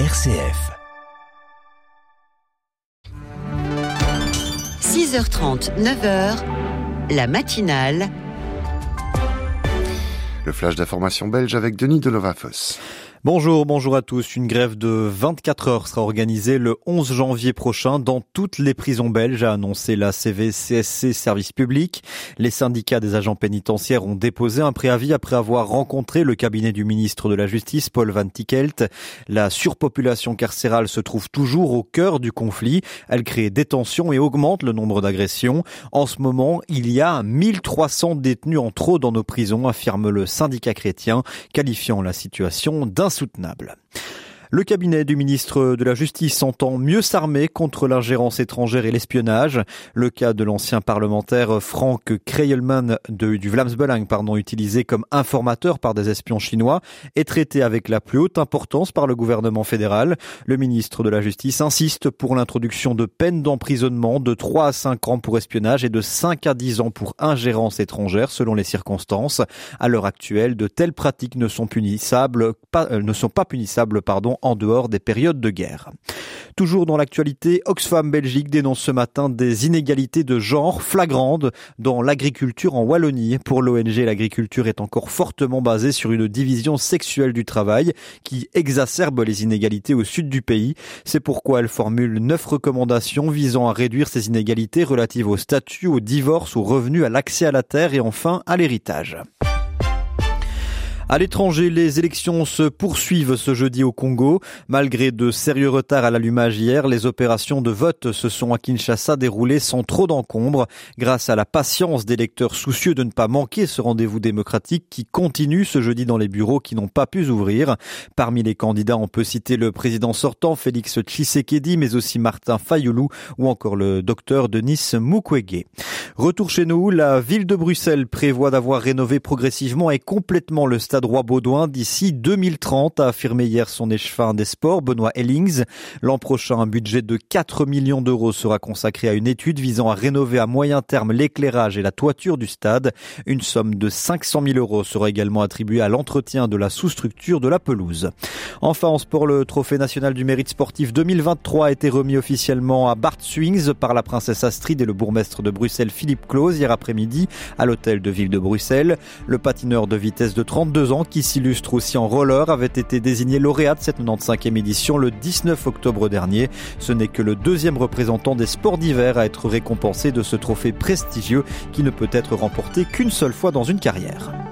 RCF. 6h30, 9h, la matinale. Le flash d'information belge avec Denis Delovafos. Bonjour, bonjour à tous. Une grève de 24 heures sera organisée le 11 janvier prochain dans toutes les prisons belges, a annoncé la CVCSC Service Public. Les syndicats des agents pénitentiaires ont déposé un préavis après avoir rencontré le cabinet du ministre de la Justice, Paul Van Tickelt. La surpopulation carcérale se trouve toujours au cœur du conflit. Elle crée des tensions et augmente le nombre d'agressions. En ce moment, il y a 1300 détenus en trop dans nos prisons, affirme le syndicat chrétien, qualifiant la situation d'un insoutenable. Le cabinet du ministre de la Justice entend mieux s'armer contre l'ingérence étrangère et l'espionnage. Le cas de l'ancien parlementaire Frank Kreyelman du Vlamsbelang, pardon, utilisé comme informateur par des espions chinois, est traité avec la plus haute importance par le gouvernement fédéral. Le ministre de la Justice insiste pour l'introduction de peines d'emprisonnement de 3 à 5 ans pour espionnage et de 5 à 10 ans pour ingérence étrangère selon les circonstances. À l'heure actuelle, de telles pratiques ne sont punissables, pas, euh, ne sont pas punissables, pardon, en dehors des périodes de guerre. Toujours dans l'actualité, Oxfam Belgique dénonce ce matin des inégalités de genre flagrantes dans l'agriculture en Wallonie. Pour l'ONG, l'agriculture est encore fortement basée sur une division sexuelle du travail qui exacerbe les inégalités au sud du pays. C'est pourquoi elle formule neuf recommandations visant à réduire ces inégalités relatives au statut, au divorce, au revenu, à l'accès à la terre et enfin à l'héritage. À l'étranger, les élections se poursuivent ce jeudi au Congo. Malgré de sérieux retards à l'allumage hier, les opérations de vote se sont à Kinshasa déroulées sans trop d'encombre, grâce à la patience des lecteurs soucieux de ne pas manquer ce rendez-vous démocratique qui continue ce jeudi dans les bureaux qui n'ont pas pu ouvrir. Parmi les candidats, on peut citer le président sortant Félix Tshisekedi, mais aussi Martin Fayoulou ou encore le docteur Denis Mukwege. Retour chez nous, la ville de Bruxelles prévoit d'avoir rénové progressivement et complètement le stade Roi-Baudouin d'ici 2030, a affirmé hier son échevin des sports, Benoît Ellings. L'an prochain, un budget de 4 millions d'euros sera consacré à une étude visant à rénover à moyen terme l'éclairage et la toiture du stade. Une somme de 500 000 euros sera également attribuée à l'entretien de la sous-structure de la pelouse. Enfin, en sport, le Trophée national du mérite sportif 2023 a été remis officiellement à Bart Swings par la princesse Astrid et le bourgmestre de Bruxelles Philippe Claus hier après-midi à l'hôtel de ville de Bruxelles. Le patineur de vitesse de 32 qui s'illustre aussi en roller avait été désigné lauréat de cette 95e édition le 19 octobre dernier. Ce n'est que le deuxième représentant des sports d'hiver à être récompensé de ce trophée prestigieux qui ne peut être remporté qu'une seule fois dans une carrière.